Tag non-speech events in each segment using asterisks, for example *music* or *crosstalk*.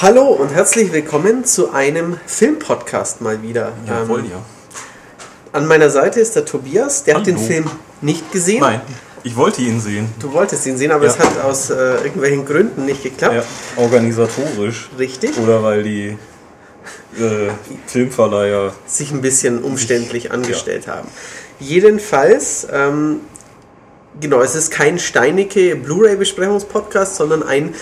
Hallo und herzlich willkommen zu einem Filmpodcast mal wieder. Jawohl, Ähm, ja. An meiner Seite ist der Tobias, der hat den Hallo. Film nicht gesehen. Nein, ich wollte ihn sehen. Du wolltest ihn sehen, aber Ja. es hat aus äh, irgendwelchen Gründen nicht geklappt. Ja, organisatorisch. Richtig. Oder weil die äh, Filmverleiher. Sich ein bisschen umständlich angestellt haben. Jedenfalls, ähm, genau, es ist kein steinige Blu-ray-Besprechungspodcast, sondern ein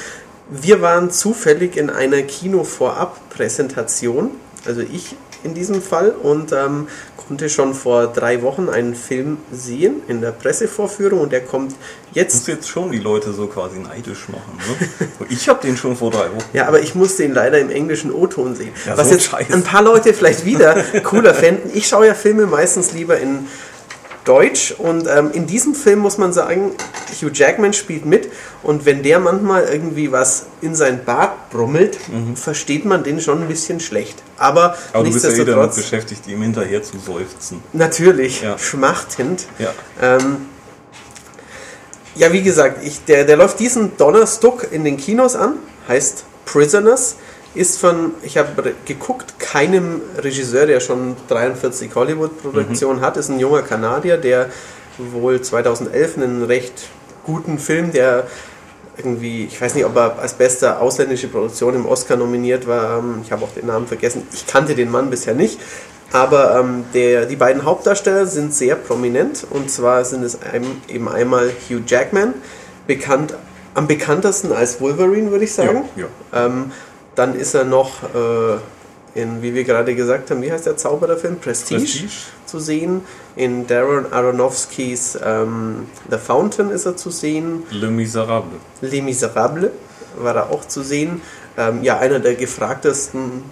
Wir waren zufällig in einer Kino-Vorab-Präsentation, also ich in diesem Fall, und ähm, konnte schon vor drei Wochen einen Film sehen in der Pressevorführung und der kommt jetzt Muss jetzt schon die Leute so quasi neidisch machen. Ne? *laughs* ich habe den schon vor drei Wochen. Ja, aber ich musste ihn leider im englischen O-Ton sehen. Ja, was so ein jetzt Scheiß. ein paar Leute vielleicht wieder cooler *laughs* fänden. Ich schaue ja Filme meistens lieber in Deutsch und ähm, in diesem Film muss man sagen, Hugh Jackman spielt mit und wenn der manchmal irgendwie was in sein Bart brummelt, versteht man den schon ein bisschen schlecht. Aber, Mhm. Aber du bist ja eh damit beschäftigt, ihm hinterher zu seufzen. natürlich, Ja. schmachtend. Ja. Ähm, ja, wie gesagt, ich, der, der läuft diesen Donnerstag in den Kinos an, heißt Prisoners, ist von, ich habe geguckt, keinem Regisseur, der schon 43 Hollywood-Produktionen hat, ist ein junger Kanadier, der wohl 2011 einen recht guten Film, der irgendwie, ich weiß nicht, ob er als beste ausländische Produktion im Oscar nominiert war, ähm, ich habe auch den Namen vergessen, ich kannte den Mann bisher nicht, aber ähm, der, die beiden Hauptdarsteller sind sehr prominent und zwar sind es einem, eben einmal Hugh Jackman, bekannt, am bekanntesten als Wolverine, würde ich sagen. Ja, Ähm, dann ist er noch äh, in, wie wir gerade gesagt haben, wie heißt der Zaubererfilm? Prestige, Prestige. Zu sehen. In Darren Aronofskys ähm, The Fountain ist er zu sehen. Le Miserable. Les Miserables war er auch zu sehen. Ähm, ja, einer der gefragtesten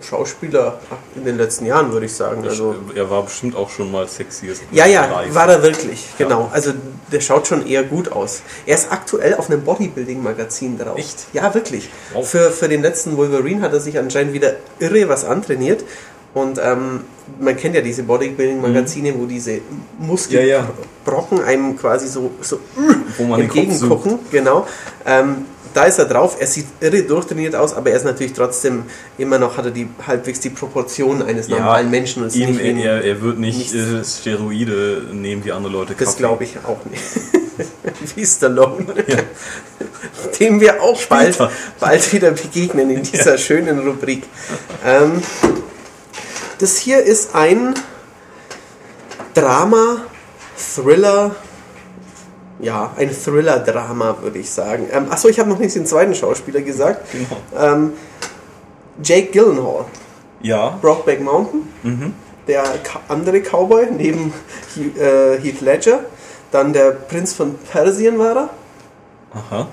Schauspieler in den letzten Jahren, würde ich sagen. Also, er war bestimmt auch schon mal sexiest. ja, ja, live. war er wirklich, Ja. genau. Also der schaut schon eher gut aus. Er ist aktuell auf einem Bodybuilding-Magazin drauf. Echt? Ja, wirklich. Wow. Für, für den letzten Wolverine hat er sich anscheinend wieder irre was antrainiert. Und ähm, man kennt ja diese Bodybuilding-Magazine, wo diese Ja, ja. Muskelbrocken einem quasi so, so entgegengucken. Genau. Ähm, da ist er drauf. Er sieht irre durchtrainiert aus, aber er ist natürlich trotzdem immer noch, hat er die halbwegs die Proportionen eines Ja, normalen Menschen. Und ist Ihm, nicht er, er wird nicht äh, Steroide nehmen wie andere Leute. Das Kaffee. glaube ich auch nicht. *laughs* Wie Stallone. *laughs* Dem wir auch bald, bald wieder begegnen in dieser schönen Rubrik. Ähm, das hier ist ein Drama, Thriller, ja, ein Thriller-Drama, würde ich sagen. Ähm, achso, ich habe noch nicht den zweiten Schauspieler gesagt. Genau. Ähm, Jake Gyllenhaal, Ja. Brokeback Mountain Mhm. der andere Cowboy neben äh, Heath Ledger. Dann der Prinz von Persien war er, Aha.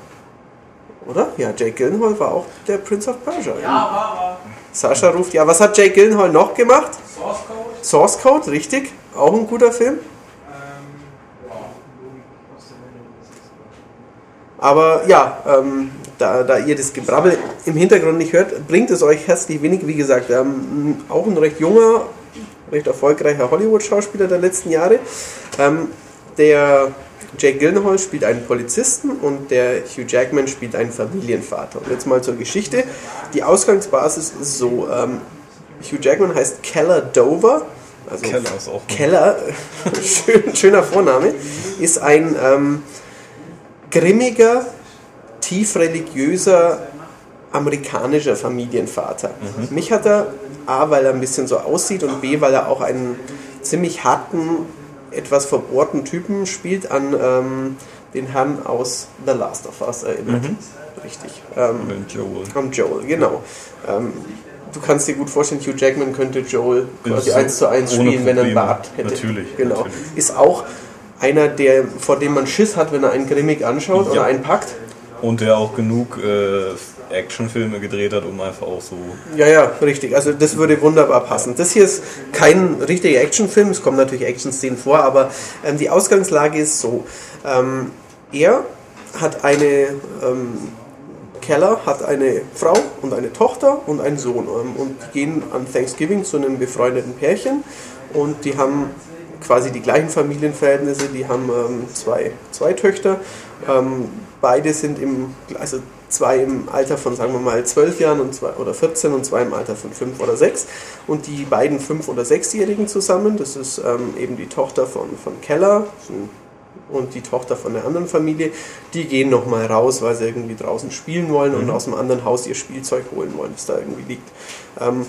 oder? Ja, Jake Gyllenhaal war auch der Prince of Persia. Ja, war Sascha ruft, ja, was hat Jake Gyllenhaal noch gemacht? Source Code. Source Code, richtig. Auch ein guter Film. Ähm. Aber ja, ähm, da, da ihr das Gebrabbel im Hintergrund nicht hört, bringt es euch herzlich wenig. Wie gesagt, ähm, auch ein recht junger, recht erfolgreicher Hollywood-Schauspieler der letzten Jahre. Ähm, der Jake Gyllenhaal spielt einen Polizisten und der Hugh Jackman spielt einen Familienvater. Und jetzt mal zur Geschichte. Die Ausgangsbasis ist so, ähm, Hugh Jackman heißt Keller Dover. Also Keller ist auch Keller, *laughs* schön, schöner Vorname, ist ein ähm, grimmiger, tiefreligiöser amerikanischer Familienvater. Mich hat er A, weil er ein bisschen so aussieht und B, weil er auch einen ziemlich harten, etwas verbohrten Typen spielt an ähm, den Herrn aus The Last of Us erinnert. Richtig. Ähm, Joel. am Joel, genau. Ähm, du kannst dir gut vorstellen, Hugh Jackman könnte Joel quasi so eins zu eins spielen, wenn er einen Probleme. Bart hätte. Natürlich, Genau. natürlich. Ist auch einer, der, vor dem man Schiss hat, wenn er einen grimmig anschaut Ja. oder einen packt. Und der auch genug äh, Actionfilme gedreht hat, um einfach auch so. Ja, ja, richtig. Also das würde wunderbar passen. Das hier ist kein richtiger Actionfilm, es kommen natürlich Action-Szenen vor, aber ähm, die Ausgangslage ist so. Ähm, er hat eine, ähm, Keller hat eine Frau und eine Tochter und einen Sohn. Ähm, und die gehen an Thanksgiving zu einem befreundeten Pärchen und die haben quasi die gleichen Familienverhältnisse, die haben ähm, zwei, zwei Töchter. Ähm, beide sind im, also zwei im Alter von, sagen wir mal, 12 Jahren und zwei, oder 14 und zwei im Alter von 5 oder 6. Und die beiden 5- oder 6-Jährigen zusammen, das ist ähm, eben die Tochter von, von Keller und die Tochter von der anderen Familie, die gehen nochmal raus, weil sie irgendwie draußen spielen wollen und Mhm. aus dem anderen Haus ihr Spielzeug holen wollen, das da irgendwie liegt. Ähm,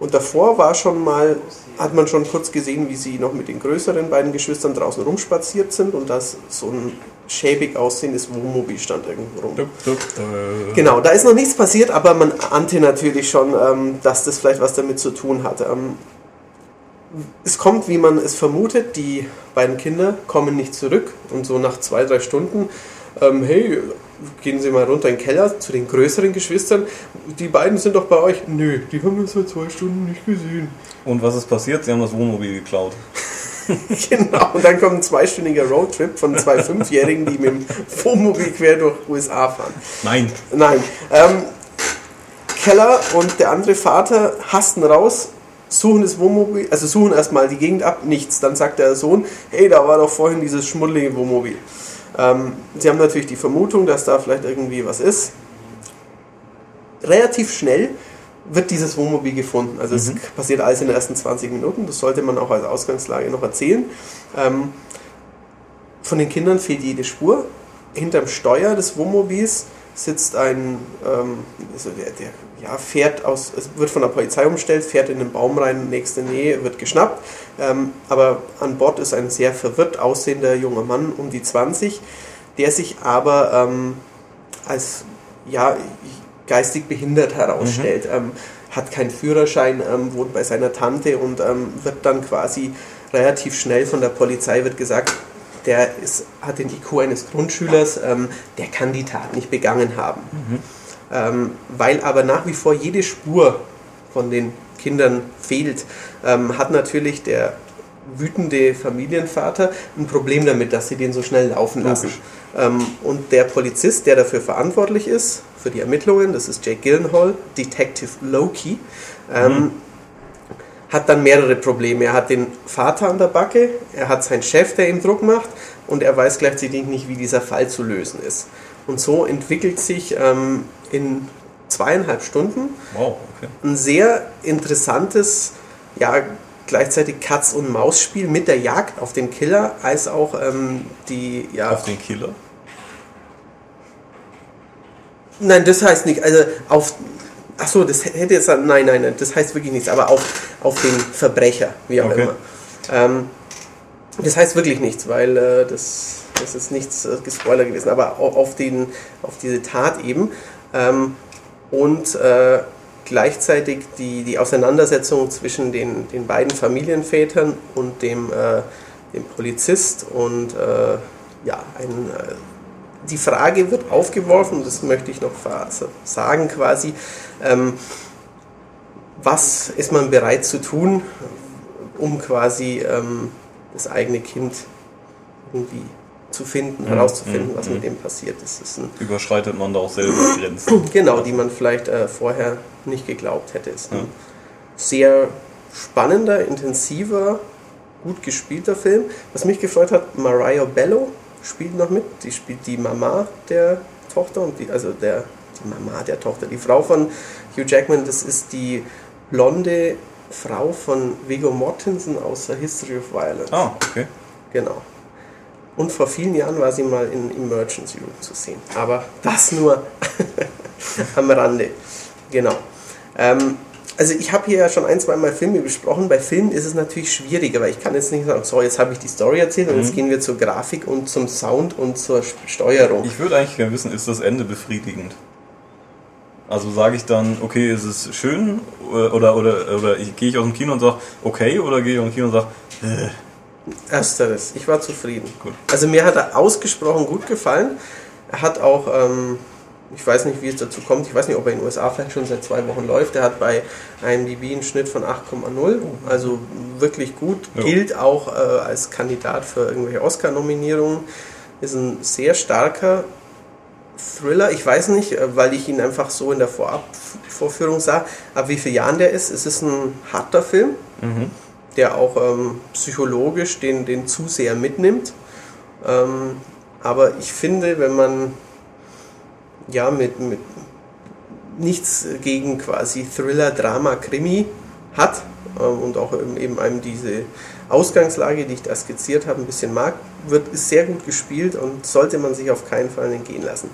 und davor war schon mal, hat man schon kurz gesehen, wie sie noch mit den größeren beiden Geschwistern draußen rumspaziert sind und dass so ein schäbig aussehendes Wohnmobil stand irgendwo rum. Dup, dup, dup. Genau, da ist noch nichts passiert, aber man ahnte natürlich schon, ähm, dass das vielleicht was damit zu tun hat. Ähm, es kommt, wie man es vermutet, die beiden Kinder kommen nicht zurück und so nach zwei, drei Stunden, ähm, hey, gehen Sie mal runter in den Keller zu den größeren Geschwistern. Die beiden sind doch bei euch. Nö, die haben wir seit zwei Stunden nicht gesehen. Und was ist passiert? Sie haben das Wohnmobil geklaut. *laughs* genau, und dann kommt ein zweistündiger Roadtrip von zwei *laughs* Fünfjährigen, die mit dem Wohnmobil quer durch USA fahren. Nein. Nein. Ähm, Keller und der andere Vater hasten raus, suchen das Wohnmobil, also suchen erstmal die Gegend ab, nichts. Dann sagt der Sohn, hey, da war doch vorhin dieses schmuddelige Wohnmobil. Ähm, sie haben natürlich die Vermutung, dass da vielleicht irgendwie was ist. Relativ schnell wird dieses Wohnmobil gefunden. Also es passiert alles in den ersten 20 Minuten. Das sollte man auch als Ausgangslage noch erzählen. Ähm, von den Kindern fehlt jede Spur. Hinterm Steuer des Wohnmobils sitzt ein, ähm, also der, der ja, fährt aus, es wird von der Polizei umstellt, fährt in den Baum rein, nächste Nähe, wird geschnappt. Ähm, aber an Bord ist ein sehr verwirrt aussehender junger Mann um die 20, der sich aber ähm, als ja, geistig behindert herausstellt. Ähm, hat keinen Führerschein, ähm, wohnt bei seiner Tante und ähm, wird dann quasi relativ schnell von der Polizei wird gesagt, der ist, hat den IQ eines Grundschülers, ähm, der kann die Tat nicht begangen haben. Ähm, weil aber nach wie vor jede Spur von den Kindern fehlt, ähm, hat natürlich der wütende Familienvater ein Problem damit, dass sie den so schnell laufen lassen. Ähm, und der Polizist, der dafür verantwortlich ist, für die Ermittlungen, das ist Jake Gyllenhaal, Detective Loki, ähm, hat dann mehrere Probleme. Er hat den Vater an der Backe, er hat seinen Chef, der ihm Druck macht und er weiß gleichzeitig nicht, wie dieser Fall zu lösen ist. Und so entwickelt sich ähm, in zweieinhalb Stunden Wow, okay. ein sehr interessantes, ja, gleichzeitig Katz- und Maus-Spiel mit der Jagd auf den Killer, als auch ähm, die, ja, Auf den Killer. Nein, das heißt nicht. Also auf. Ach so, das hätte jetzt. Nein, nein, nein, das heißt wirklich nichts. Aber auf, auf den Verbrecher, wie auch Okay. immer. Ähm, das heißt wirklich nichts, weil äh, das, das ist nichts äh, gespoilert gewesen. Aber au- auf, den, auf diese Tat eben. Ähm, und äh, gleichzeitig die, die Auseinandersetzung zwischen den, den beiden Familienvätern und dem, äh, dem Polizist und äh, ja, ein. Die Frage wird aufgeworfen, das möchte ich noch sagen quasi, ähm, was ist man bereit zu tun, um quasi ähm, das eigene Kind irgendwie zu finden, herauszufinden, was mit dem passiert ist. Das ist ein, Überschreitet man da auch selber Grenzen. *clears throat* genau, die man vielleicht äh, vorher nicht geglaubt hätte. Ist ein Ja. sehr spannender, intensiver, gut gespielter Film. Was mich gefreut hat, Mariah Bello spielt noch mit. Die spielt die Mama der Tochter und die, also der die Mama der Tochter, die Frau von Hugh Jackman. Das ist die blonde Frau von Viggo Mortensen aus The History of Violence. Ah, okay. Genau. Und vor vielen Jahren war sie mal in Emergency Room zu sehen. Aber das nur *laughs* am Rande. Genau. Ähm, also ich habe hier ja schon ein, zwei Mal Filme besprochen. Bei Filmen ist es natürlich schwieriger, weil ich kann jetzt nicht sagen, so, jetzt habe ich die Story erzählt und jetzt gehen wir zur Grafik und zum Sound und zur Steuerung. Ich würde eigentlich gerne wissen, ist das Ende befriedigend? Also sage ich dann, okay, ist es schön oder oder oder, oder ich, gehe ich aus dem Kino und sage, okay, oder gehe ich aus dem Kino und sage, äh, Ersteres. Ich war zufrieden. Gut. Also mir hat er ausgesprochen gut gefallen. Er hat auch, ähm, ich weiß nicht, wie es dazu kommt, ich weiß nicht, ob er in den USA vielleicht schon seit zwei Wochen läuft. Er hat bei IMDb einen Schnitt von 8,0, also wirklich gut. Ja. Gilt auch äh, als Kandidat für irgendwelche Oscar-Nominierungen. Ist ein sehr starker Thriller. Ich weiß nicht, äh, weil ich ihn einfach so in der Vorab-Vorführung sah, ab wie vielen Jahren der ist. Es ist ein harter Film der auch ähm, psychologisch den, den Zuseher mitnimmt. Ähm, aber ich finde, wenn man ja, mit, mit nichts gegen quasi Thriller, Drama, Krimi hat ähm, und auch eben, einem diese Ausgangslage, die ich da skizziert habe, ein bisschen mag, wird, ist sehr gut gespielt und sollte man sich auf keinen Fall entgehen lassen.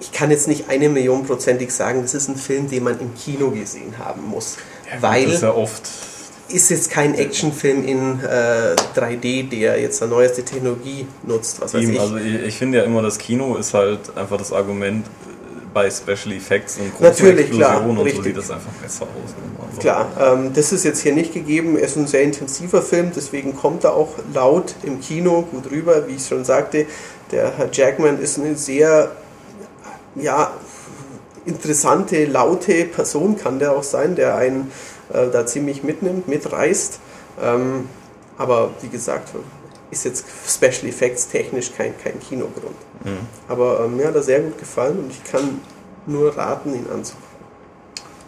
Ich kann jetzt nicht eine Million prozentig sagen, das ist ein Film, den man im Kino gesehen haben muss, weil Das ist ja oft. Ist jetzt kein Actionfilm in äh, 3D, der jetzt eine neueste Technologie nutzt, was weiß Eben, ich. also ich, ich finde ja immer, das Kino ist halt einfach das Argument bei Special Effects und großen Natürlich, klar, Explosionen und so richtig. sieht das einfach besser aus. Also, Klar, ähm, das ist jetzt hier nicht gegeben. Es ist ein sehr intensiver Film, deswegen kommt er auch laut im Kino gut rüber. Wie ich schon sagte, der Herr Jackman ist eine sehr ja, interessante, laute Person, kann der auch sein, der einen äh, da ziemlich mitnimmt, mitreißt. Ähm, aber wie gesagt, ist jetzt Special Effects technisch kein, kein Kinogrund. Mhm. Aber ähm, mir hat er sehr gut gefallen und ich kann nur raten, ihn anzugucken.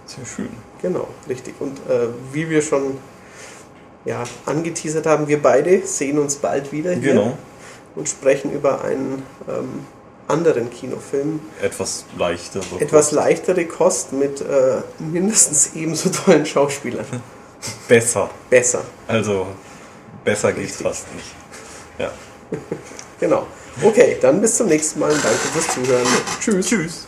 Sehr schön. Genau, richtig. Und äh, wie wir schon ja, angeteasert haben, wir beide sehen uns bald wieder hier Genau. und sprechen über einen ähm, anderen Kinofilm. Etwas leichter. So Etwas leichtere Kost mit äh, mindestens ebenso tollen Schauspielern. besser. Besser, Also besser geht's Richtig. fast nicht. Ja. *laughs* genau. Okay, dann bis zum nächsten Mal und danke fürs Zuhören. Tschüss. Tschüss.